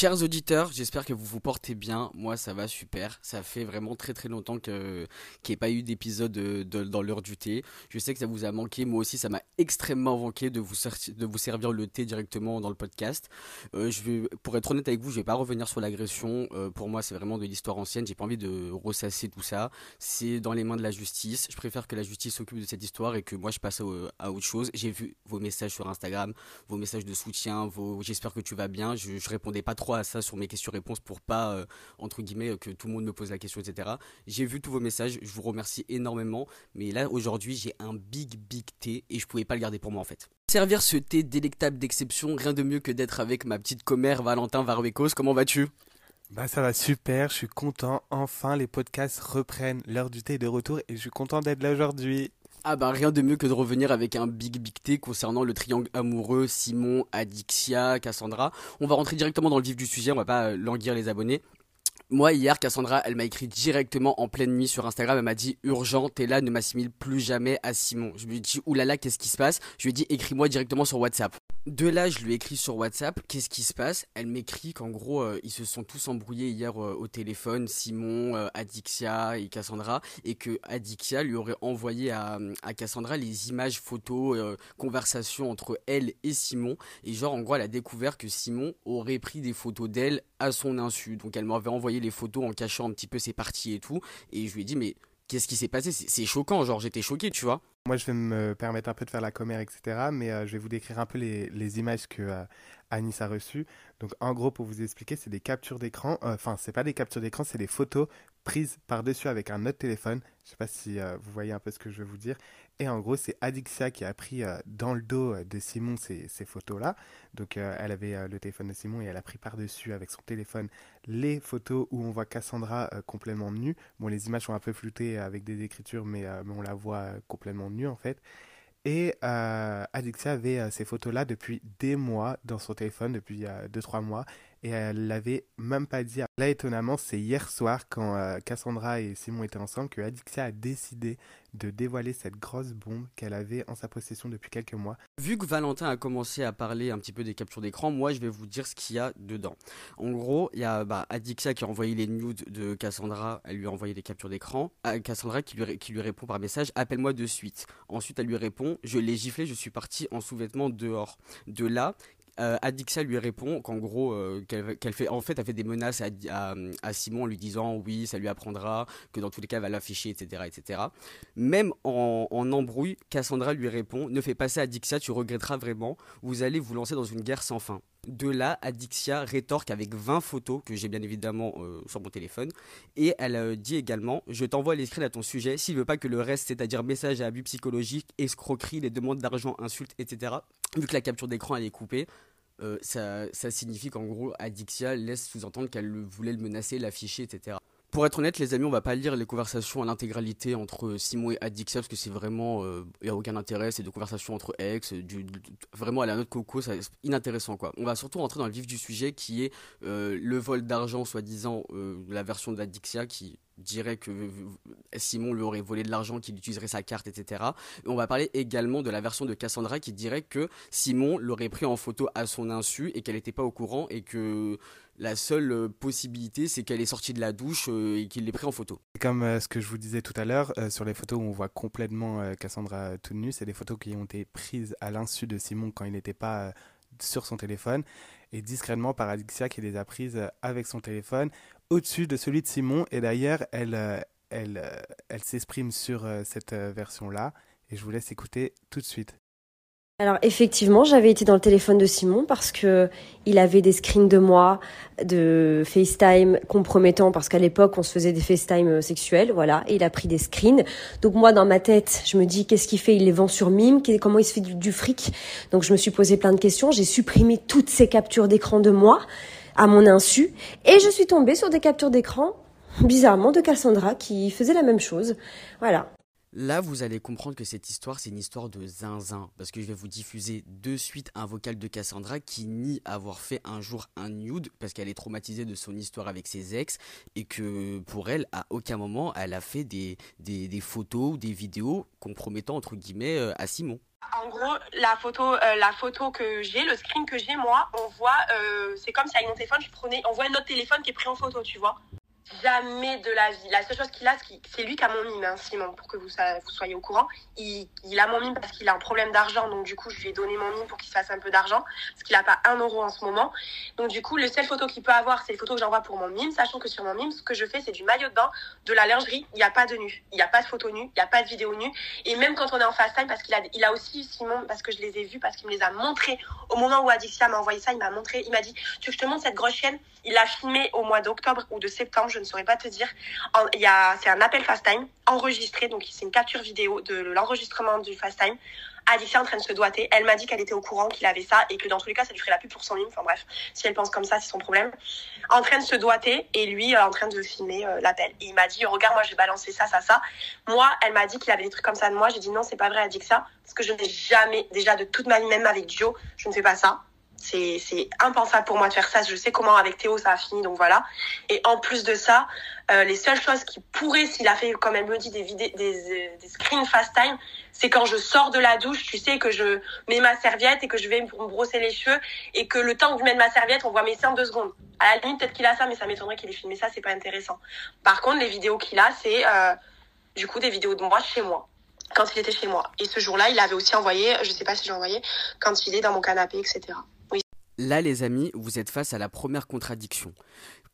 Chers auditeurs, j'espère que vous vous portez bien. Moi, ça va super. Ça fait vraiment très très longtemps que qu'il n'y ait pas eu d'épisode de, de- dans l'heure du thé. Je sais que ça vous a manqué. Moi aussi, ça m'a extrêmement manqué de vous, de vous servir le thé directement dans le podcast. Euh, je vais, pour être honnête avec vous, je vais pas revenir sur l'agression. Euh, pour moi, c'est vraiment de l'histoire ancienne. J'ai pas envie de ressasser tout ça. C'est dans les mains de la justice. Je préfère que la justice s'occupe de cette histoire et que moi, je passe à autre chose. J'ai vu vos messages sur Instagram, vos messages de soutien, j'espère que tu vas bien. Je, je répondais pas trop à ça sur mes questions-réponses pour pas, euh, entre guillemets, que tout le monde me pose la question, etc. J'ai vu tous vos messages, je vous remercie énormément. Mais là, aujourd'hui, j'ai un big, big thé et je pouvais pas le garder pour moi en fait. Servir ce thé délectable d'exception, rien de mieux que d'être avec ma petite commère Valentin Varuecos. Comment vas-tu? Bah ça va super, je suis content. Enfin, les podcasts reprennent. L'heure du thé est de retour et je suis content d'être là aujourd'hui. Ah bah rien de mieux que de revenir avec un big big thé concernant le triangle amoureux Simon, Adixia, Cassandra. On va rentrer directement dans le vif du sujet, on va pas euh, languir les abonnés. Moi hier Cassandra elle m'a écrit directement en pleine nuit sur Instagram, elle m'a dit urgent, t'es là, ne m'assimile plus jamais à Simon. Je lui ai dit oulala qu'est-ce qui se passe? Je lui ai dit écris-moi directement sur WhatsApp. De là je lui ai écrit sur WhatsApp qu'est-ce qui se passe? Elle m'écrit qu'en gros euh, ils se sont tous embrouillés hier euh, au téléphone, Simon, euh, Adixia et Cassandra et que Adixia lui aurait envoyé à, Cassandra les images, photos, conversations entre elle et Simon. Et genre, en gros, elle a découvert que Simon aurait pris des photos d'elle à son insu. Donc elle m'avait envoyé les photos en cachant un petit peu ses parties et tout. Et je lui ai dit, mais qu'est-ce qui s'est passé? C'est choquant, genre j'étais choqué, tu vois. Moi, je vais me permettre un peu de faire la commère, etc. Mais euh, je vais vous décrire un peu les, les images que euh, Anis a reçues. Donc, en gros, pour vous expliquer, c'est des captures d'écran. Euh, Enfin, c'est pas des captures d'écran, c'est des photos prises par-dessus avec un autre téléphone. Je sais pas si euh, vous voyez un peu ce que je veux vous dire. Et en gros, c'est Adixia qui a pris euh, dans le dos euh, de Simon ces, photos-là. Donc, euh, elle avait euh, le téléphone de Simon et elle a pris par-dessus avec son téléphone les photos où on voit Cassandra euh, complètement nue. Bon, les images sont un peu floutées avec des écritures, mais, euh, on la voit euh, complètement nue en fait. Et euh, Adixia avait euh, ces photos-là depuis des mois dans son téléphone, depuis 2-3 mois, et elle l'avait même pas dit. Là, étonnamment, c'est hier soir, quand euh, Cassandra et Simon étaient ensemble, que Adixia a décidé de dévoiler cette grosse bombe qu'elle avait en sa possession depuis quelques mois. Vu que Valentin a commencé à parler un petit peu des captures d'écran, moi je vais vous dire ce qu'il y a dedans. En gros, il y a bah, Adixia qui a envoyé les nudes de Cassandra, elle lui a envoyé des captures d'écran. Ah, Cassandra qui lui, qui lui répond par message Appelle-moi de suite. Ensuite, elle lui répond Je l'ai giflé, je suis parti en sous-vêtements dehors. De là, euh, lui répond qu'en gros, euh, qu'elle fait, en fait, elle fait des menaces à, Simon en lui disant oui, ça lui apprendra, que dans tous les cas, elle va l'afficher, etc., etc. Même en, embrouille, Cassandra lui répond Ne fais pas ça, Adixia, tu regretteras vraiment. Vous allez vous lancer dans une guerre sans fin. De là, Adixia rétorque avec 20 photos que j'ai bien évidemment euh, sur mon téléphone. Et elle euh, dit également Je t'envoie les screens à ton sujet. S'il veut pas que le reste, c'est-à-dire messages à abus psychologiques, escroqueries, les demandes d'argent, insultes, etc., vu que la capture d'écran elle est coupée, euh, ça, signifie qu'en gros, Adixia laisse sous-entendre qu'elle le- voulait le menacer, l'afficher, etc. Pour être honnête, les amis, on va pas lire les conversations à l'intégralité entre Simon et Adixia parce que c'est vraiment, il y a aucun intérêt. C'est des conversations entre ex, du- vraiment à la note coco, c'est inintéressant quoi. On va surtout rentrer dans le vif du sujet qui est euh, le vol d'argent, soi-disant, euh, la version d'Adixia qui dirait que Simon lui aurait volé de l'argent, qu'il utiliserait sa carte, etc. Et on va parler également de la version de Cassandra qui dirait que Simon l'aurait pris en photo à son insu et qu'elle n'était pas au courant et que la seule euh, possibilité c'est qu'elle est sortie de la douche euh, et qu'il l'ait pris en photo. Comme euh, ce que je vous disais tout à l'heure, sur les photos où on voit complètement Cassandra toute nue, c'est des photos qui ont été prises à l'insu de Simon quand il n'était pas sur son téléphone et discrètement par Adixia qui les a prises avec son téléphone au-dessus de celui de Simon. Et d'ailleurs, elle, euh, euh, s'exprime sur euh, cette version-là. Et je vous laisse écouter tout de suite. Alors effectivement, j'avais été dans le téléphone de Simon parce que il avait des screens de moi, de FaceTime compromettants parce qu'à l'époque on se faisait des FaceTime sexuels, voilà, et il a pris des screens. Donc moi dans ma tête, je me dis qu'est-ce qu'il fait? Il les vend sur Mime, comment il se fait du fric? Donc je me suis posé plein de questions, j'ai supprimé toutes ces captures d'écran de moi à mon insu et je suis tombée sur des captures d'écran bizarrement de Cassandra qui faisait la même chose. Voilà. Là, vous allez comprendre que cette histoire, c'est une histoire de zinzin. Parce que je vais vous diffuser de suite un vocal de Cassandra qui nie avoir fait un jour un nude parce qu'elle est traumatisée de son histoire avec ses ex et que pour elle, à aucun moment, elle a fait des, des, photos ou des vidéos compromettant entre guillemets euh, à Simon. En gros, la photo, euh, la photo que j'ai, le screen que j'ai, moi, on voit, euh, c'est comme si avec mon téléphone, je prenais, on voit notre téléphone qui est pris en photo, tu vois. Jamais de la vie. La seule chose qu'il a, c'est lui qui a mon mime, hein, Simon, pour que vous, soyez au courant. Il, il a mon mime parce qu'il a un problème d'argent, donc du coup, je lui ai donné mon mime pour qu'il se fasse un peu d'argent, parce qu'il n'a pas un euro en ce moment. Donc du coup, le seul photo qu'il peut avoir, c'est les photos que j'envoie pour mon mime, sachant que sur mon mime, ce que je fais, c'est du maillot de bain, de la lingerie. Il n'y a pas de nu, il n'y a pas de photo nue, il n'y a pas de vidéo nue. Et même quand on est en fast time, parce qu'il a, il a aussi Simon, parce que je les ai vus, parce qu'il me les a montrés au moment où Adixia m'a envoyé ça, il m'a montré, il m'a dit, tu veux que je te montre cette grosse chienne Il l'a filmé au mois d'octobre ou de septembre, je ne saurais pas te dire. Il y a, c'est un appel FaceTime enregistré, donc c'est une capture vidéo de l'enregistrement du FaceTime. Alice est en train de se doiter. Elle m'a dit qu'elle était au courant qu'il avait ça et que dans tous les cas, ça lui ferait la pub pour son ligne. Enfin bref, si elle pense comme ça, c'est son problème. En train de se doiter et lui euh, en train de filmer euh, l'appel. Il m'a dit, regarde, moi, j'ai balancé ça, ça, ça. Moi, elle m'a dit qu'il avait des trucs comme ça de moi. J'ai dit non, c'est pas vrai, elle dit que ça. Parce que je n'ai jamais, déjà de toute ma vie, même avec Joe, je ne fais pas ça. C'est, impensable pour moi de faire ça. Je sais comment avec Théo ça a fini, donc voilà. Et en plus de ça, euh, les seules choses qui pourraient, s'il a fait, comme elle me dit, des des, des screens fast time, c'est quand je sors de la douche, tu sais, que je mets ma serviette et que je vais me brosser les cheveux et que le temps que je mette ma serviette, on voit mes seins deux secondes. À la limite, peut-être qu'il a ça, mais ça m'étonnerait qu'il ait filmé ça, c'est pas intéressant. Par contre, les vidéos qu'il a, c'est euh, du coup des vidéos de moi chez moi quand il était chez moi. Et ce jour-là, il avait aussi envoyé, je sais pas si j'ai envoyé, quand il est dans mon canapé, etc. Là, les amis, vous êtes face à la première contradiction.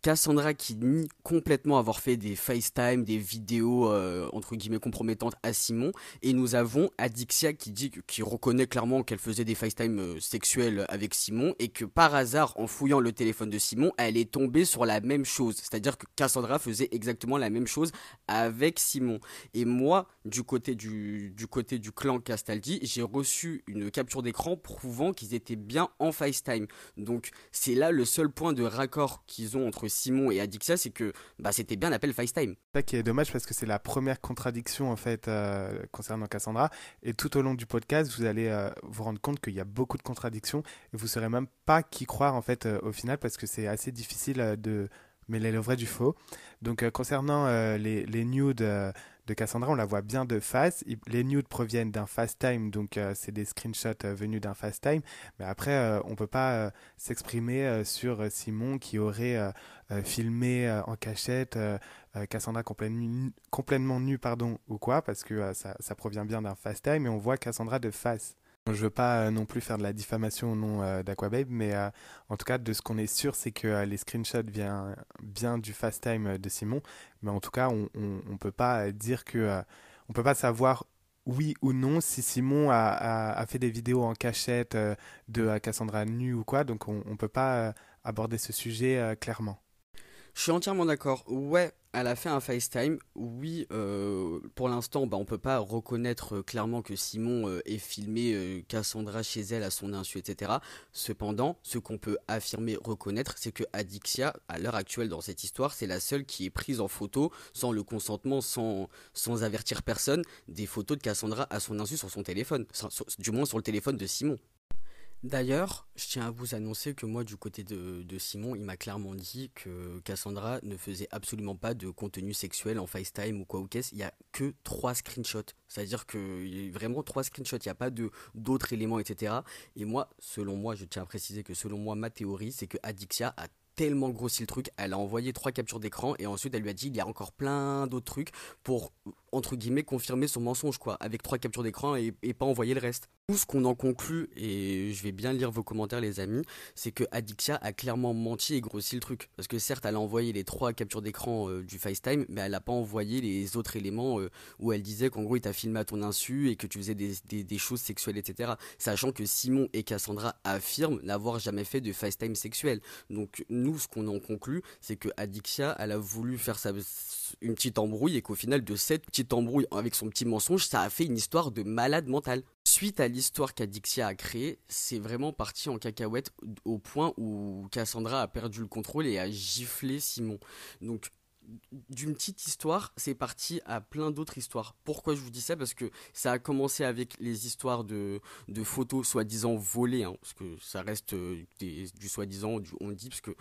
Cassandra qui nie complètement avoir fait des FaceTime, des vidéos euh, entre guillemets compromettantes à Simon, et nous avons Adixia qui dit reconnaît clairement qu'elle faisait des FaceTime euh, sexuels avec Simon et que par hasard en fouillant le téléphone de Simon, elle est tombée sur la même chose, c'est-à-dire que Cassandra faisait exactement la même chose avec Simon. Et moi, du côté du, du côté du clan Castaldi, j'ai reçu une capture d'écran prouvant qu'ils étaient bien en FaceTime. Donc c'est là le seul point de raccord qu'ils ont entre Simon et Adixia, c'est que bah, c'était bien l'appel FaceTime. C'est ça qui est dommage parce que c'est la première contradiction en fait euh, concernant Cassandra. Et tout au long du podcast, vous allez euh, vous rendre compte qu'il y a beaucoup de contradictions et vous ne saurez même pas qui croire en fait euh, au final parce que c'est assez difficile de mêler le vrai du faux. Donc concernant les, les nudes de Cassandra, on la voit bien de face. Les nudes proviennent d'un fast time, donc euh, c'est des screenshots euh, venus d'un fast time. Mais après, euh, on peut pas s'exprimer sur Simon qui aurait filmé en cachette Cassandra complètement, complètement nue, pardon, ou quoi, parce que ça, ça, provient bien d'un fast time et on voit Cassandra de face. Je veux pas euh, non plus faire de la diffamation au nom euh, d'Aquababe, mais euh, en tout cas, de ce qu'on est sûr, c'est que les screenshots viennent bien du fast time de Simon. Mais en tout cas, on, ne peut pas dire que. on peut pas savoir oui ou non si Simon a, fait des vidéos en cachette de Cassandra nue ou quoi. Donc, on ne peut pas aborder ce sujet clairement. Je suis entièrement d'accord. Ouais, elle a fait un FaceTime. Oui, euh, pour l'instant, bah, on peut pas reconnaître euh, clairement que Simon euh, ait filmé Cassandra chez elle à son insu, etc. Cependant, ce qu'on peut affirmer, reconnaître, c'est que Adixia, à l'heure actuelle dans cette histoire, c'est la seule qui est prise en photo, sans le consentement, sans, sans avertir personne, des photos de Cassandra à son insu sur son téléphone. du moins sur le téléphone de Simon. D'ailleurs, je tiens à vous annoncer que moi, du côté de, Simon, il m'a clairement dit que Cassandra ne faisait absolument pas de contenu sexuel en FaceTime ou quoi ou qu'est-ce. Il n'y a que trois screenshots. C'est-à-dire a vraiment trois screenshots. Il n'y a pas d'autres éléments, etc. Et moi, selon moi, je tiens à préciser que selon moi, ma théorie, c'est que Adixia a tellement grossi le truc, elle a envoyé trois captures d'écran et ensuite elle lui a dit il y a encore plein d'autres trucs pour entre guillemets confirmer son mensonge quoi, avec trois captures d'écran et, pas envoyer le reste. Tout ce qu'on en conclut, et je vais bien lire vos commentaires les amis, c'est que Adixia a clairement menti et grossi le truc. Parce que certes elle a envoyé les trois captures d'écran euh, du FaceTime, mais elle a pas envoyé les autres éléments euh, où elle disait qu'en gros il t'a filmé à ton insu et que tu faisais des, des, choses sexuelles, etc. Sachant que Simon et Cassandra affirment n'avoir jamais fait de FaceTime sexuel. Donc nous ce qu'on en conclut, c'est que Adixia elle a voulu faire sa, une petite embrouille et qu'au final de cette petite embrouille avec son petit mensonge, ça a fait une histoire de malade mental. Suite à l'histoire qu'Adixia a créée, c'est vraiment parti en cacahuète au point où Cassandra a perdu le contrôle et a giflé Simon. Donc d'une petite histoire, c'est parti à plein d'autres histoires. Pourquoi je vous dis ça? Parce que ça a commencé avec les histoires de, photos soi-disant volées, hein, parce que ça reste euh, du soi-disant, on dit, parce que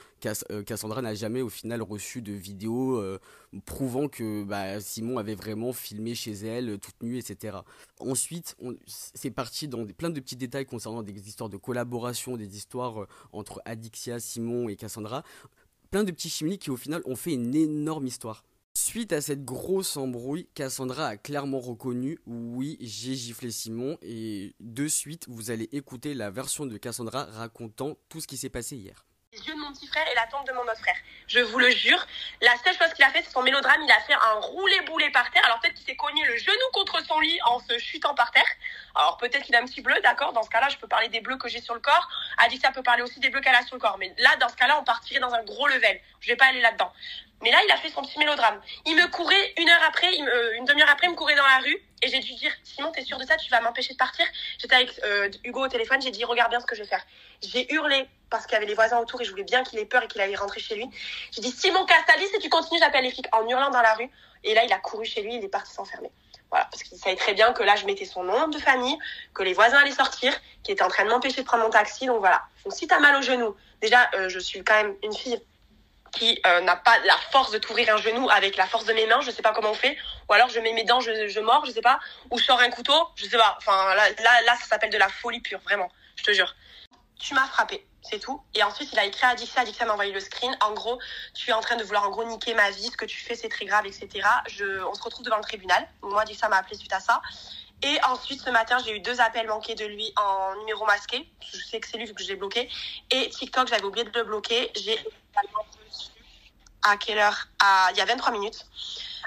euh, Cassandra n'a jamais au final reçu de vidéo euh, prouvant que bah, Simon avait vraiment filmé chez elle toute nue, etc. Ensuite, c'est parti dans des, plein de petits détails concernant des histoires de collaboration, des histoires entre Adixia, Simon et Cassandra plein de petits chimiques qui au final ont fait une énorme histoire. Suite à cette grosse embrouille, Cassandra a clairement reconnu oui, j'ai giflé Simon et de suite, vous allez écouter la version de Cassandra racontant tout ce qui s'est passé hier les yeux de mon petit frère et la tombe de mon autre frère. Je vous le jure. La seule chose qu'il a fait, c'est son mélodrame. Il a fait un roulé-boulé par terre. Alors peut-être qu'il s'est cogné le genou contre son lit en se chutant par terre. Alors peut-être qu'il a un petit bleu, d'accord? Dans ce cas-là, je peux parler des bleus que j'ai sur le corps. ça peut parler aussi des bleus qu'elle a sur le corps. Mais là, dans ce cas-là, on partirait dans un gros level. Je vais pas aller là-dedans. Mais là, il a fait son petit mélodrame. Il me courait une heure après, euh, une demi-heure après, il me courait dans la rue. Et j'ai dû dire, Simon, t'es sûr de ça? Tu vas m'empêcher de partir? J'étais avec euh, Hugo au téléphone, j'ai dit, regarde bien ce que je vais faire. J'ai hurlé parce qu'il y avait les voisins autour et je voulais bien qu'il ait peur et qu'il allait rentrer chez lui. J'ai dit, Simon Castalis, si tu continues, j'appelle les flics en hurlant dans la rue. Et là, il a couru chez lui, il est parti s'enfermer. Voilà, parce qu'il savait très bien que là, je mettais son nom de famille, que les voisins allaient sortir, qu'il était en train de m'empêcher de prendre mon taxi. Donc voilà. Donc si t'as mal au genou, déjà, euh, je suis quand même une fille qui euh, n'a pas la force de t'ouvrir un genou avec la force de mes mains, je sais pas comment on fait, ou alors je mets mes dents, je, je mords, je sais pas, ou je sors un couteau, je sais pas. Enfin là, là, là ça s'appelle de la folie pure, vraiment, je te jure. Tu m'as frappé, c'est tout. Et ensuite, il a écrit à Dixia, Dixia m'a envoyé le screen. En gros, tu es en train de vouloir en gros niquer ma vie, ce que tu fais c'est très grave, etc. Je, on se retrouve devant le tribunal. Moi, Dixia m'a appelé suite à ça. Et ensuite, ce matin, j'ai eu deux appels manqués de lui en numéro masqué. Je sais que c'est lui vu que je l'ai bloqué. Et TikTok, j'avais oublié de le bloquer. J'ai à quelle heure? À... Il y a 23 minutes.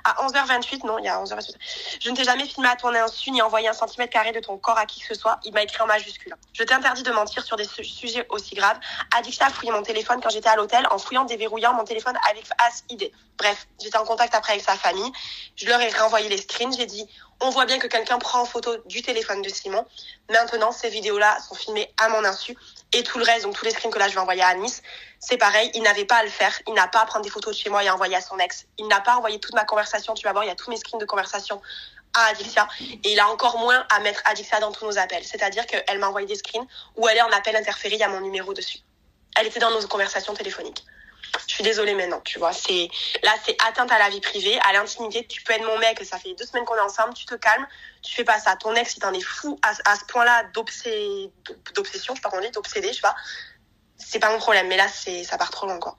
À 11h28, non, il y a 11h28. Je ne t'ai jamais filmé à ton insu ni envoyé un centimètre carré de ton corps à qui que ce soit. Il m'a écrit en majuscule. Je t'interdis de mentir sur des sujets aussi graves. Addiction a fouillé mon téléphone quand j'étais à l'hôtel en fouillant, déverrouillant mon téléphone avec As ID. Bref, j'étais en contact après avec sa famille. Je leur ai renvoyé les screens. J'ai dit, on voit bien que quelqu'un prend en photo du téléphone de Simon. Maintenant, ces vidéos-là sont filmées à mon insu. Et tout le reste, donc tous les screens que là je vais envoyer à Nice, c'est pareil, il n'avait pas à le faire. Il n'a pas à prendre des photos de chez moi et à envoyer à son ex. Il n'a pas envoyé toute ma conversation. Tu vas voir, il y a tous mes screens de conversation à Adixia. Et il a encore moins à mettre Adixia dans tous nos appels. C'est-à-dire qu'elle m'a envoyé des screens où elle est en appel interféré, il y a mon numéro dessus. Elle était dans nos conversations téléphoniques je suis désolée maintenant, tu vois. C'est là, c'est atteinte à la vie privée, à l'intimité. Tu peux être mon mec, ça fait deux semaines qu'on est ensemble, tu te calmes, tu fais pas ça. Ton ex, il t'en est fou à, ce point-là d'obsession, je sais pas comment on d'obsédé, je sais pas. C'est pas mon problème, mais là, c'est ça part trop loin, quoi.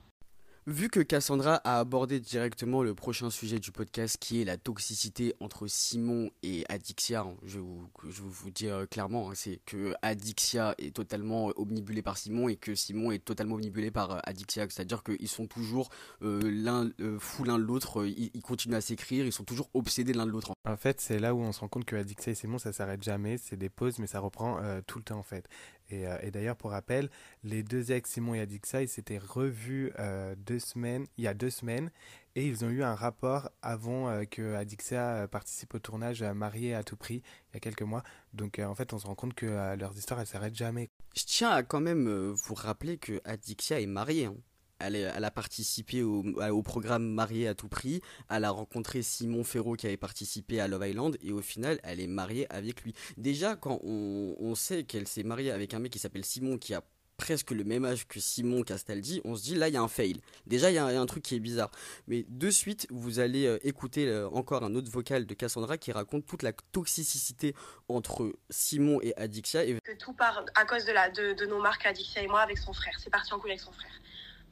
Vu que Cassandra a abordé directement le prochain sujet du podcast qui est la toxicité entre Simon et Adixia, hein, je vous, vous dire clairement, hein, c'est que Adixia est totalement omnibulé par Simon et que Simon est totalement omnibulé par euh, Adixia, c'est-à-dire qu'ils sont toujours euh, l'un euh, fous l'un de l'autre, ils, continuent à s'écrire, ils sont toujours obsédés l'un de l'autre. En fait, c'est là où on se rend compte que Adixia et Simon ça s'arrête jamais, c'est des pauses mais ça reprend tout le temps en fait. Euh, et, d'ailleurs, pour rappel, les deux ex, Simon et Adixa, ils s'étaient revus euh, deux semaines, il y a deux semaines et ils ont eu un rapport avant euh, que Adixa participe au tournage Marié à tout prix il y a quelques mois. Donc en fait, on se rend compte que leurs histoires, elles s'arrêtent jamais. Je tiens à quand même vous rappeler que Adixia est mariée. Hein elle, a participé au, programme Mariée à tout prix. Elle a rencontré Simon Ferro qui avait participé à Love Island et au final, elle est mariée avec lui. Déjà, quand on, sait qu'elle s'est mariée avec un mec qui s'appelle Simon qui a presque le même âge que Simon Castaldi, on se dit là il y a un fail. Déjà il y, a un truc qui est bizarre. Mais de suite vous allez euh, écouter euh, encore un autre vocal de Cassandra qui raconte toute la toxicité entre Simon et Adixia. Et... Que tout part à cause de nos marques Adixia et moi avec son frère. C'est parti en couille avec son frère.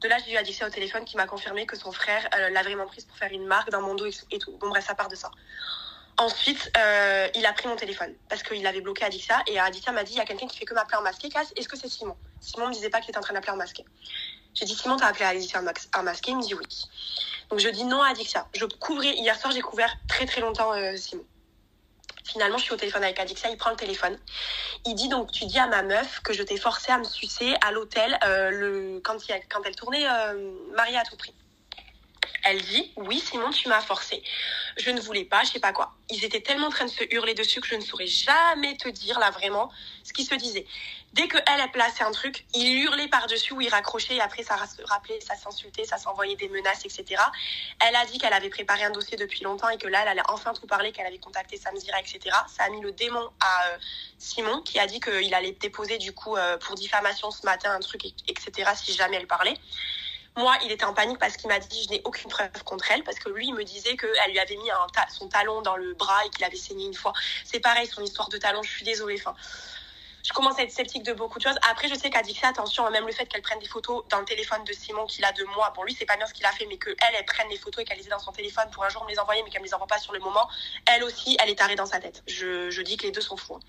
De là, j'ai eu Adixia au téléphone qui m'a confirmé que son frère euh, l'a vraiment prise pour faire une marque dans mon dos et tout. Bon, bref, ça part de ça. Ensuite, euh, il a pris mon téléphone parce qu'il avait bloqué Adixia et Adixia m'a dit il y a quelqu'un qui fait que m'appeler en masqué. Est-ce que c'est Simon? Simon me disait pas qu'il était en train d'appeler en masqué. J'ai dit Simon, t'as appelé Adixia en masqué Il me dit oui. Donc je dis non à Adixia. Je couvrais hier soir, j'ai couvert très très longtemps euh, Simon. Finalement, je suis au téléphone avec Adixia, il prend le téléphone. Il dit donc, tu dis à ma meuf que je t'ai forcé à me sucer à l'hôtel euh, le quand, quand elle tournait euh, Marie à tout prix. Elle dit oui Simon tu m'as forcé. Je ne voulais pas, je sais pas quoi. Ils étaient tellement en train de se hurler dessus que je ne saurais jamais te dire là vraiment ce qui se disait. Dès que elle a placé un truc, il hurlait par-dessus ou il raccrochait et après ça se rappelait, ça s'insultait, ça s'envoyait des menaces, etc. Elle a dit qu'elle avait préparé un dossier depuis longtemps et que là elle allait enfin tout parler, qu'elle avait contacté Samzira, etc. Ça a mis le démon à euh, Simon qui a dit qu'il allait déposer du coup euh, pour diffamation ce matin un truc, etc. si jamais elle parlait. Moi, il était en panique parce qu'il m'a dit je n'ai aucune preuve contre elle parce que lui il me disait qu'elle lui avait mis son talon dans le bras et qu'il avait saigné une fois. C'est pareil son histoire de talon. Je suis désolée. Enfin, je commence à être sceptique de beaucoup de choses. Après, je sais qu'à Dixie, attention, même le fait qu'elle prenne des photos dans le téléphone de Simon qu'il a de moi, bon, lui, c'est pas bien ce qu'il a fait, mais qu'elle, elle prenne des photos et qu'elle les ait dans son téléphone pour un jour me les envoyer, mais qu'elle me les envoie pas sur le moment, elle aussi, elle est tarée dans sa tête. Je, je dis que les deux sont fous. Hein.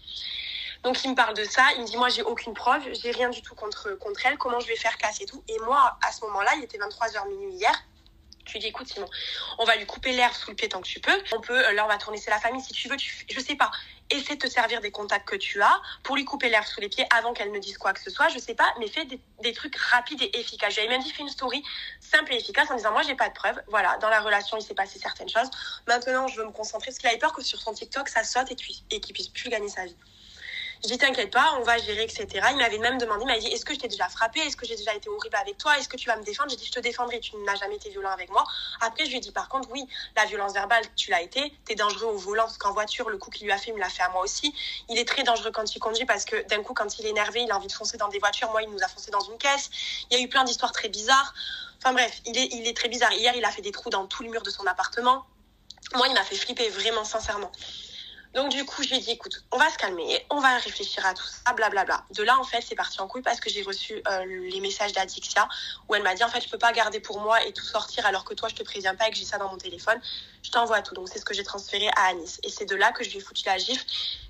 Donc il me parle de ça, il me dit moi j'ai aucune preuve, j'ai rien du tout contre, contre elle, comment je vais faire casse et tout. Et moi à ce moment-là, il était 23h minuit hier, tu lui dis écoute Simon, on va lui couper l'air sous le pied tant que tu peux. On peut, là on va tourner c'est la famille si tu veux. Tu, je sais pas. Essaie de te servir des contacts que tu as pour lui couper l'air sous les pieds avant qu'elle ne dise quoi que ce soit. Je sais pas, mais fais des, trucs rapides et efficaces. J'avais même dit fais une story simple et efficace en disant moi j'ai pas de preuves. Voilà, dans la relation il s'est passé certaines choses. Maintenant je veux me concentrer parce qu'il avait peur que sur son TikTok ça saute et, et qu'il puisse plus gagner sa vie. Je dis t'inquiète pas, on va gérer, etc. Il m'avait même demandé, il m'a dit est-ce que je t'ai déjà frappé, est-ce que j'ai déjà été horrible avec toi, est-ce que tu vas me défendre? J'ai dit je te défendrai, tu n'as jamais été violent avec moi. Après je lui ai dit par contre oui, la violence verbale tu l'as été, t'es dangereux au volant parce qu'en voiture le coup qu'il lui a fait il me l'a fait à moi aussi. Il est très dangereux quand il conduit parce que d'un coup quand il est énervé il a envie de foncer dans des voitures, moi il nous a foncé dans une caisse. Il y a eu plein d'histoires très bizarres. Enfin bref, il est, il est très bizarre. Hier il a fait des trous dans tout le mur de son appartement. Moi il m'a fait flipper vraiment sincèrement. Donc du coup, je lui ai dit, écoute, on va se calmer, on va réfléchir à tout ça, blablabla. De là, en fait, c'est parti en couille parce que j'ai reçu euh, les messages d'Adixia où elle m'a dit, en fait, je peux pas garder pour moi et tout sortir alors que toi, je te préviens pas et que j'ai ça dans mon téléphone. Je t'envoie tout. Donc c'est ce que j'ai transféré à Anis. Et c'est de là que je lui ai foutu la gifle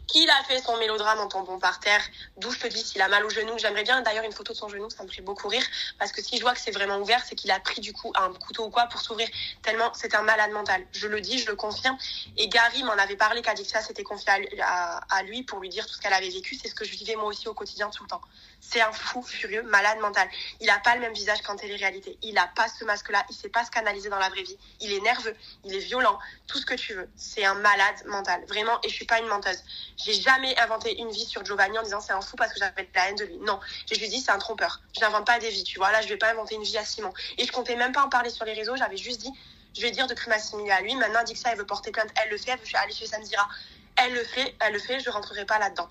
qu'il a fait son mélodrame en tombant par terre, d'où je te dis s'il a mal au genou. J'aimerais bien d'ailleurs une photo de son genou, ça me ferait beaucoup rire, parce que si je vois que c'est vraiment ouvert, c'est qu'il a pris du coup un couteau ou quoi pour s'ouvrir, tellement c'est un malade mental. Je le dis, je le confirme. Et Gary m'en avait parlé qu'Adixia s'était confié à, lui pour lui dire tout ce qu'elle avait vécu, c'est ce que je vivais moi aussi au quotidien tout le temps. C'est un fou furieux, malade mental. Il a pas le même visage qu'en télé-réalité. Il a pas ce masque-là, il sait pas se canaliser dans la vraie vie. Il est nerveux, il est violent, tout ce que tu veux. C'est un malade mental, vraiment, et je suis pas une menteuse. J'ai jamais inventé une vie sur Giovanni en disant c'est un fou parce que j'avais de la haine de lui. Non, je lui dis c'est un trompeur. Je n'invente pas des vies, tu vois. Là, je vais pas inventer une vie à Simon. Et je comptais même pas en parler sur les réseaux. J'avais juste dit, je vais dire de crime assimilé à lui. Maintenant, dit que ça, elle veut porter plainte, elle le fait. Elle veut aller chez Samzira, elle le fait, elle le fait. Je rentrerai pas là-dedans.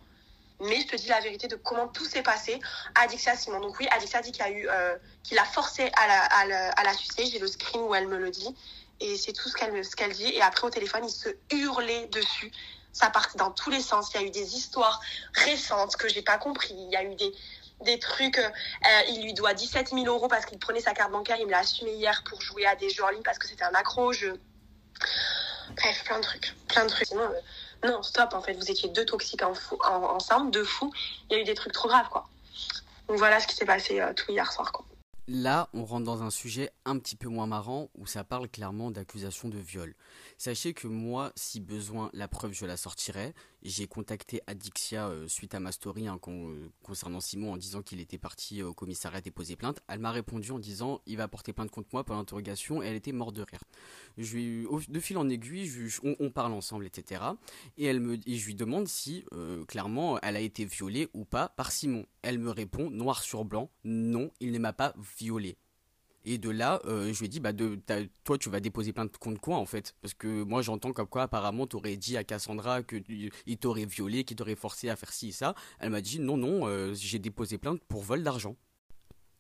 Mais je te dis la vérité de comment tout s'est passé. Adixia Simon. Donc oui, Adixia dit qu'il a eu, euh, qu'il a forcé à la, à la, à sucer. J'ai le screen où elle me le dit. Et c'est tout ce qu'elle ce dit. Et après, au téléphone, il se hurlait dessus ça partait dans tous les sens. Il y a eu des histoires récentes que j'ai pas compris. Il y a eu des, des trucs. Euh, il lui doit 17 000 euros parce qu'il prenait sa carte bancaire. Il me l'a assumé hier pour jouer à des jeux en ligne parce que c'était un accro Bref, plein de trucs. Plein de trucs. Sinon, euh, non, stop. En fait, vous étiez deux toxiques en ensemble, deux fous. Il y a eu des trucs trop graves, quoi. Donc voilà ce qui s'est passé euh, tout hier soir, quoi. Là, on rentre dans un sujet un petit peu moins marrant où ça parle clairement d'accusation de viol. Sachez que moi, si besoin, la preuve, je la sortirai. J'ai contacté Adixia euh, suite à ma story hein, euh, concernant Simon en disant qu'il était parti au commissariat déposer plainte. Elle m'a répondu en disant il va porter plainte contre moi pour l'interrogation et elle était morte de rire. De fil en aiguille, on, parle ensemble, etc. Et, je lui demande si euh, clairement elle a été violée ou pas par Simon. Elle me répond noir sur blanc non, il ne m'a pas violée. Et de là, euh, je lui ai dit, bah, de, toi, tu vas déposer plainte contre quoi, en fait? Parce que moi, j'entends comme quoi, apparemment, tu aurais dit à Cassandra qu'il t'aurait violé, qu'il t'aurait forcé à faire ci et ça. Elle m'a dit, non, non, euh, j'ai déposé plainte pour vol d'argent.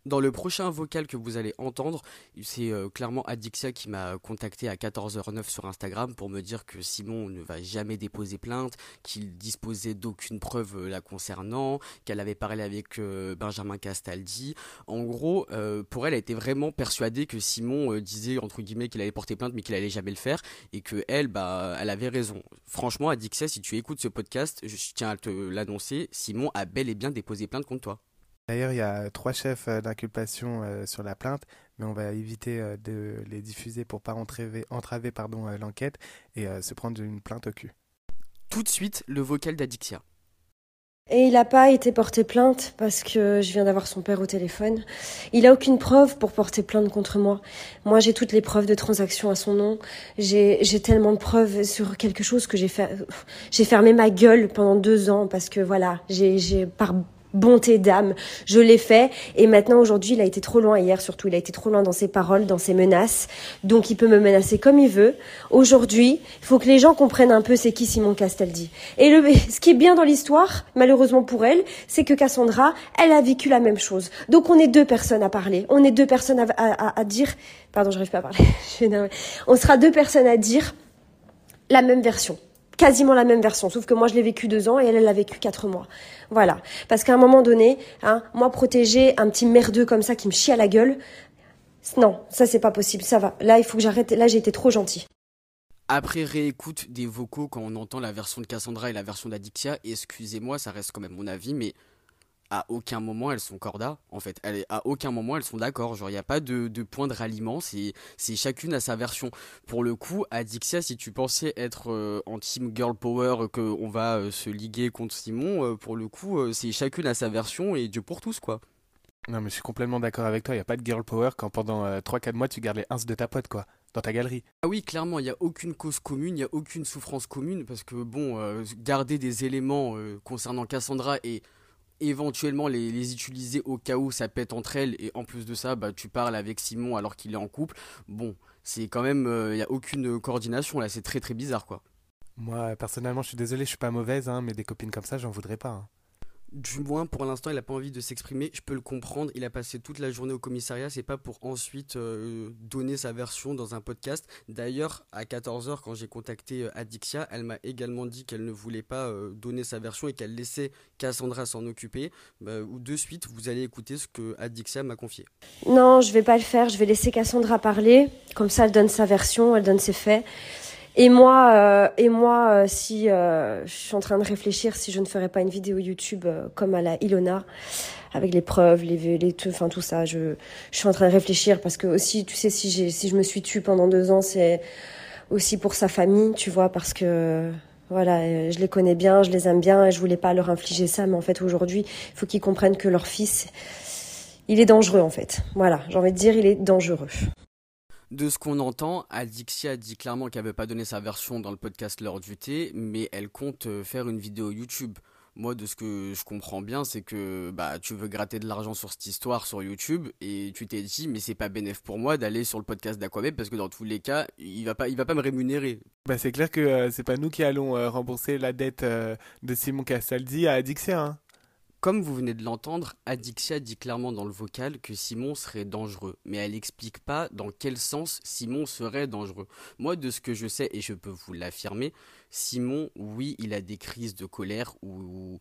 Dans le prochain vocal que vous allez entendre, c'est euh, clairement Adixia qui m'a contacté à 14h09 sur Instagram pour me dire que Simon ne va jamais déposer plainte, qu'il disposait d'aucune preuve euh, la concernant, qu'elle avait parlé avec euh, Benjamin Castaldi. En gros, pour elle, elle était vraiment persuadée que Simon disait entre guillemets qu'il allait porter plainte mais qu'il allait jamais le faire et que elle, bah, elle avait raison. Franchement, Adixia, si tu écoutes ce podcast, je tiens à te l'annoncer, Simon a bel et bien déposé plainte contre toi. D'ailleurs, il y a trois chefs euh, d'inculpation euh, sur la plainte, mais on va éviter euh, de les diffuser pour pas entraver, entraver pardon, l'enquête et se prendre une plainte au cul. Tout de suite, le vocal d'Adixia. Et il n'a pas été porté plainte parce que je viens d'avoir son père au téléphone. Il a aucune preuve pour porter plainte contre moi. Moi, j'ai toutes les preuves de transaction à son nom. J'ai, tellement de preuves sur quelque chose que j'ai fait, j'ai fermé ma gueule pendant deux ans parce que voilà, j'ai par bonté d'âme. Je l'ai fait et maintenant aujourd'hui il a été trop loin hier surtout il a été trop loin dans ses paroles, dans ses menaces. Donc il peut me menacer comme il veut. Aujourd'hui, il faut que les gens comprennent un peu c'est qui Simon Castaldi. Et le, ce qui est bien dans l'histoire, malheureusement pour elle, c'est que Cassandra, elle a vécu la même chose. Donc on est deux personnes à parler, on est deux personnes à, à, à dire. Pardon, j'arrive pas à parler. on sera deux personnes à dire la même version quasiment la même version, sauf que moi je l'ai vécu deux ans et elle, elle l'a vécu quatre mois. Voilà. Parce qu'à un moment donné, hein, moi protéger un petit merdeux comme ça qui me chie à la gueule, non, ça c'est pas possible, ça va. Là, il faut que j'arrête, là j'ai été trop gentil. Après réécoute des vocaux quand on entend la version de Cassandra et la version d'Adixia, excusez-moi, ça reste quand même mon avis, mais à aucun moment elles sont corda en fait. À aucun moment elles sont d'accord. Genre il n'y a pas de, de, point de ralliement. C'est c'est chacune à sa version. Pour le coup Adixia si tu pensais être euh, en team girl power que on va euh, se liguer contre Simon euh, pour le coup c'est chacune à sa version et Dieu pour tous quoi. Non mais je suis complètement d'accord avec toi. Il n'y a pas de girl power quand pendant 3-4 mois tu gardes les ins de ta pote quoi. Dans ta galerie. Ah oui, clairement, il n'y a aucune cause commune, il n'y a aucune souffrance commune, parce que bon, garder des éléments concernant Cassandra et éventuellement les, utiliser au cas où ça pète entre elles. Et en plus de ça bah tu parles avec Simon alors qu'il est en couple. Bon c'est quand même il euh, n'y a aucune coordination là. C'est très très bizarre quoi. Moi personnellement je suis désolé je suis pas mauvaise hein, mais des copines comme ça j'en voudrais pas hein du moins pour l'instant il a pas envie de s'exprimer. Je peux le comprendre. Il a passé toute la journée au commissariat. C'est pas pour ensuite euh, donner sa version dans un podcast. D'ailleurs à 14h quand j'ai contacté euh, Adixia elle m'a également dit qu'elle ne voulait pas euh, donner sa version et qu'elle laissait Cassandra s'en occuper. Bah, de suite vous allez écouter ce que Adixia m'a confié. Non je vais pas le faire. Je vais laisser Cassandra parler. Comme ça elle donne sa version elle donne ses faits et moi, euh, et moi, euh, si euh, je suis en train de réfléchir si je ne ferais pas une vidéo YouTube comme à la Ilona, avec les preuves, les, les tout, enfin tout ça, je, je suis en train de réfléchir parce que aussi, tu sais, si j'ai, si je me suis tue pendant deux ans, c'est aussi pour sa famille, tu vois, parce que voilà, je les connais bien, je les aime bien, et je voulais pas leur infliger ça, mais en fait aujourd'hui, il faut qu'ils comprennent que leur fils, il est dangereux en fait. Voilà, j'ai envie de dire, il est dangereux. De ce qu'on entend, Adixia dit clairement qu'elle veut pas donner sa version dans le podcast L'heure du thé, mais elle compte euh, faire une vidéo YouTube. Moi, de ce que je comprends bien, c'est que bah tu veux gratter de l'argent sur cette histoire sur YouTube et tu t'es dit mais c'est pas bénéf pour moi d'aller sur le podcast d'Aquabeb parce que dans tous les cas, il va pas il va pas me rémunérer. Bah c'est clair que euh, c'est pas nous qui allons euh, rembourser la dette de Simon Castaldi à Adixia. Hein. Comme vous venez de l'entendre, Adixia dit clairement dans le vocal que Simon serait dangereux, mais elle n'explique pas dans quel sens Simon serait dangereux. Moi, de ce que je sais, et je peux vous l'affirmer, Simon, oui, il a des crises de colère, ou...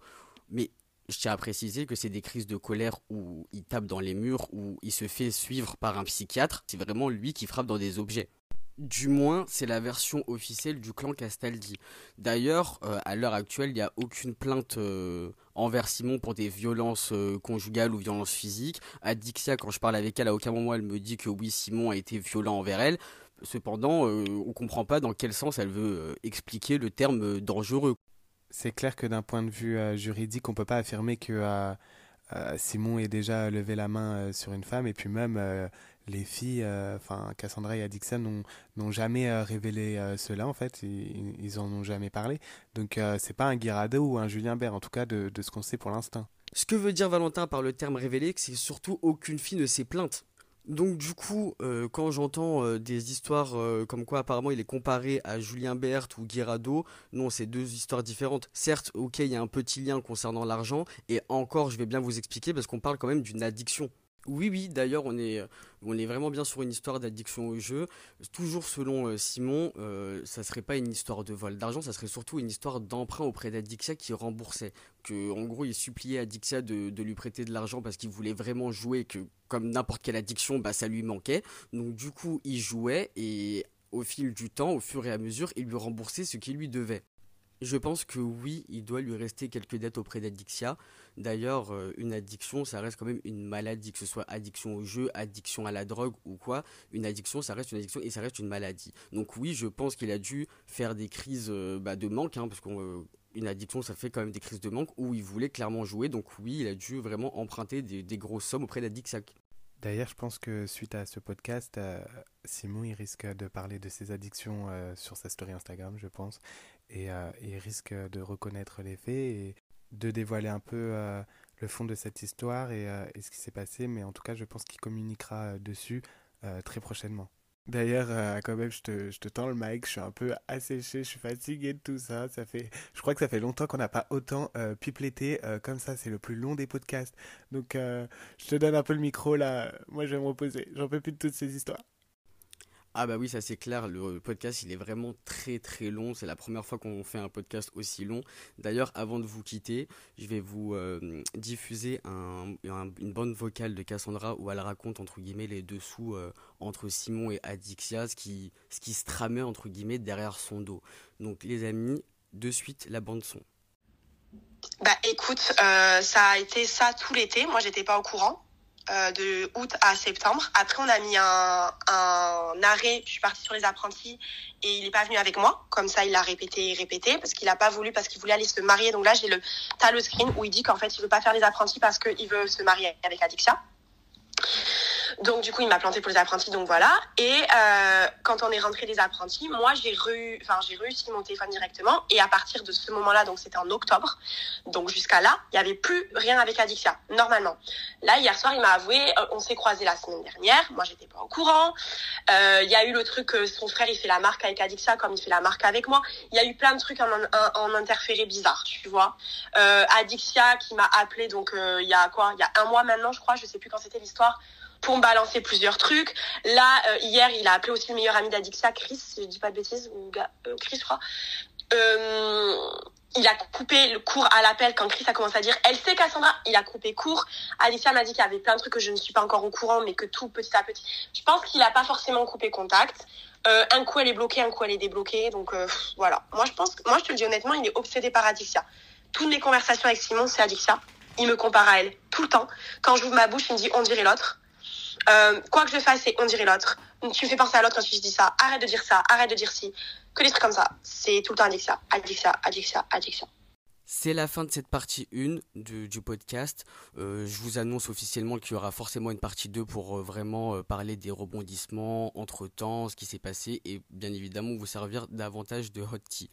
mais je tiens à préciser que c'est des crises de colère où il tape dans les murs, où il se fait suivre par un psychiatre. C'est vraiment lui qui frappe dans des objets. Du moins, c'est la version officielle du clan Castaldi. D'ailleurs, euh, à l'heure actuelle, il n'y a aucune plainte euh, envers Simon pour des violences euh, conjugales ou violences physiques. Adixia, quand je parle avec elle, à aucun moment elle me dit que oui, Simon a été violent envers elle. Cependant, on ne comprend pas dans quel sens elle veut expliquer le terme dangereux. C'est clair que d'un point de vue juridique, on ne peut pas affirmer que Simon ait déjà levé la main sur une femme et puis même les filles, euh, enfin Cassandra et Adixon n'ont jamais euh, révélé euh, cela en fait, ils, ils, en ont jamais parlé. Donc c'est pas un Guirado ou un Julien Bert en tout cas de, ce qu'on sait pour l'instant. Ce que veut dire Valentin par le terme révélé, c'est surtout aucune fille ne s'est plainte. Donc du coup, quand j'entends des histoires comme quoi apparemment il est comparé à Julien Bert ou Guirado, non, c'est deux histoires différentes. Certes, ok, il y a un petit lien concernant l'argent, et encore, je vais bien vous expliquer parce qu'on parle quand même d'une addiction. Oui, oui, d'ailleurs, on est, on est vraiment bien sur une histoire d'addiction au jeu. Toujours selon euh, Simon, euh, ça serait pas une histoire de vol d'argent, ça serait surtout une histoire d'emprunt auprès d'Adixia qui remboursait. Que, en gros, il suppliait Adixia de, de lui prêter de l'argent parce qu'il voulait vraiment jouer, que comme n'importe quelle addiction, bah, ça lui manquait. Donc, du coup, il jouait et au fil du temps, au fur et à mesure, il lui remboursait ce qu'il lui devait. Je pense que oui, il doit lui rester quelques dettes auprès d'Adixia. D'ailleurs, euh, une addiction, ça reste quand même une maladie, que ce soit addiction au jeu, addiction à la drogue ou quoi. Une addiction, ça reste une addiction et ça reste une maladie. Donc oui, je pense qu'il a dû faire des crises euh, bah, de manque, hein, parce qu'on... Euh, une addiction, ça fait quand même des crises de manque où il voulait clairement jouer. Donc oui, il a dû vraiment emprunter des, grosses sommes auprès d'Adixia. D'ailleurs, je pense que suite à ce podcast, Simon il risque de parler de ses addictions sur sa story Instagram, je pense, et, il risque de reconnaître les faits de dévoiler un peu le fond de cette histoire et, et ce qui s'est passé. Mais en tout cas, je pense qu'il communiquera dessus très prochainement. D'ailleurs, euh, quand même, je te, je te tends le mic, je suis un peu asséché, je suis fatigué de tout ça. ça fait, je crois que ça fait longtemps qu'on n'a pas autant euh, euh, comme ça, c'est le plus long des podcasts. Donc, je te donne un peu le micro là, moi je vais me reposer, j'en peux plus de toutes ces histoires. Ah bah oui, ça c'est clair, le podcast il est vraiment très très long, c'est la première fois qu'on fait un podcast aussi long. D'ailleurs, avant de vous quitter, je vais vous euh, diffuser une bande vocale de Cassandra où elle raconte entre guillemets les dessous euh, entre Simon et Adixia, ce qui, ce se tramait entre guillemets derrière son dos. Donc les amis, de suite la bande son. Bah écoute, euh, ça a été ça tout l'été, moi j'étais pas au courant. Euh, de août à septembre. Après, on a mis un, un arrêt. Je suis partie sur les apprentis et il n'est pas venu avec moi. Comme ça, il a répété et répété parce qu'il n'a pas voulu, parce qu'il voulait aller se marier. Donc là, j'ai le, t'as le screen où il dit qu'en fait, il veut pas faire les apprentis parce qu'il veut se marier avec Adixia. Donc du coup, il m'a planté pour les apprentis, donc voilà. Et euh, quand on est rentré des apprentis, moi j'ai enfin, j'ai réussi mon téléphone directement. Et à partir de ce moment-là, donc c'était en octobre, donc jusqu'à là, il n'y avait plus rien avec Adixia, normalement. Là, hier soir, il m'a avoué, euh, on s'est croisé la semaine dernière, moi j'étais pas au courant. Euh, il y a eu le truc, son frère il fait la marque avec Adixia comme il fait la marque avec moi. Il y a eu plein de trucs en, en, en interféré bizarre, tu vois. Euh, Adixia qui m'a appelé donc il y a quoi, il y a un mois maintenant, je crois, je sais plus quand c'était l'histoire pour me balancer plusieurs trucs. Là, euh, hier, il a appelé aussi le meilleur ami d'Adixia, Chris, si je dis pas de bêtises, ou euh, Chris, je crois. Euh, il a coupé le cours à l'appel quand Chris a commencé à dire elle sait Cassandra. Il a coupé court Alicia m'a dit qu'il y avait plein de trucs que je ne suis pas encore au courant mais que tout petit à petit. Je pense qu'il a pas forcément coupé contact. Un coup elle est bloquée un coup elle est débloquée. Donc voilà. Moi je pense moi je te le dis honnêtement il est obsédé par Adixia toutes mes conversations avec Simon c'est Adixia il me compare à elle tout le temps. Quand j'ouvre ma bouche il me dit on dirait l'autre euh, quoi que je fasse, c'est on dirait l'autre. Tu me fais penser à l'autre quand tu dis ça. Arrête de dire ça, arrête de dire si. Que des trucs comme ça. C'est tout le temps addiction, addiction, addiction, addiction. C'est la fin de cette partie 1 du, podcast. Euh, je vous annonce officiellement qu'il y aura forcément une partie 2 pour euh, vraiment parler des rebondissements, entre-temps, ce qui s'est passé et bien évidemment vous servir davantage de hot tea.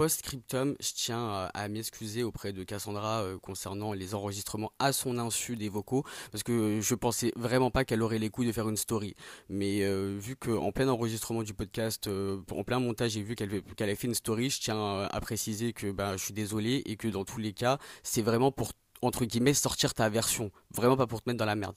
Post-scriptum, je tiens à, m'excuser auprès de Cassandra concernant les enregistrements à son insu des vocaux parce que je pensais vraiment pas qu'elle aurait les couilles de faire une story. Mais vu qu'en plein enregistrement du podcast, en plein montage, j'ai vu qu'elle qu'elle avait fait une story, je tiens à préciser que bah, je suis désolé et que dans tous les cas, c'est vraiment pour, entre guillemets, sortir ta version. Vraiment pas pour te mettre dans la merde.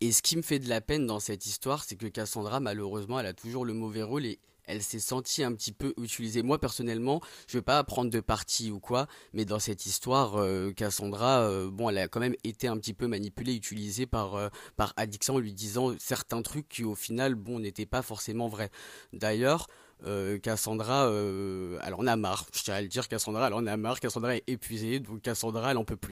Et ce qui me fait de la peine dans cette histoire, c'est que Cassandra, malheureusement, elle a toujours le mauvais rôle et elle s'est sentie un petit peu utilisée. Moi, personnellement, je vais pas prendre de parti ou quoi, mais dans cette histoire, euh, Cassandra, euh, bon, elle a quand même été un petit peu manipulée, utilisée par, euh, Addiction, lui disant certains trucs qui, au final, bon, n'étaient pas forcément vrais. D'ailleurs, euh, Cassandra, elle en a marre. Je tiens à le dire, Cassandra, elle en a marre. Cassandra est épuisée, donc Cassandra, elle en peut plus.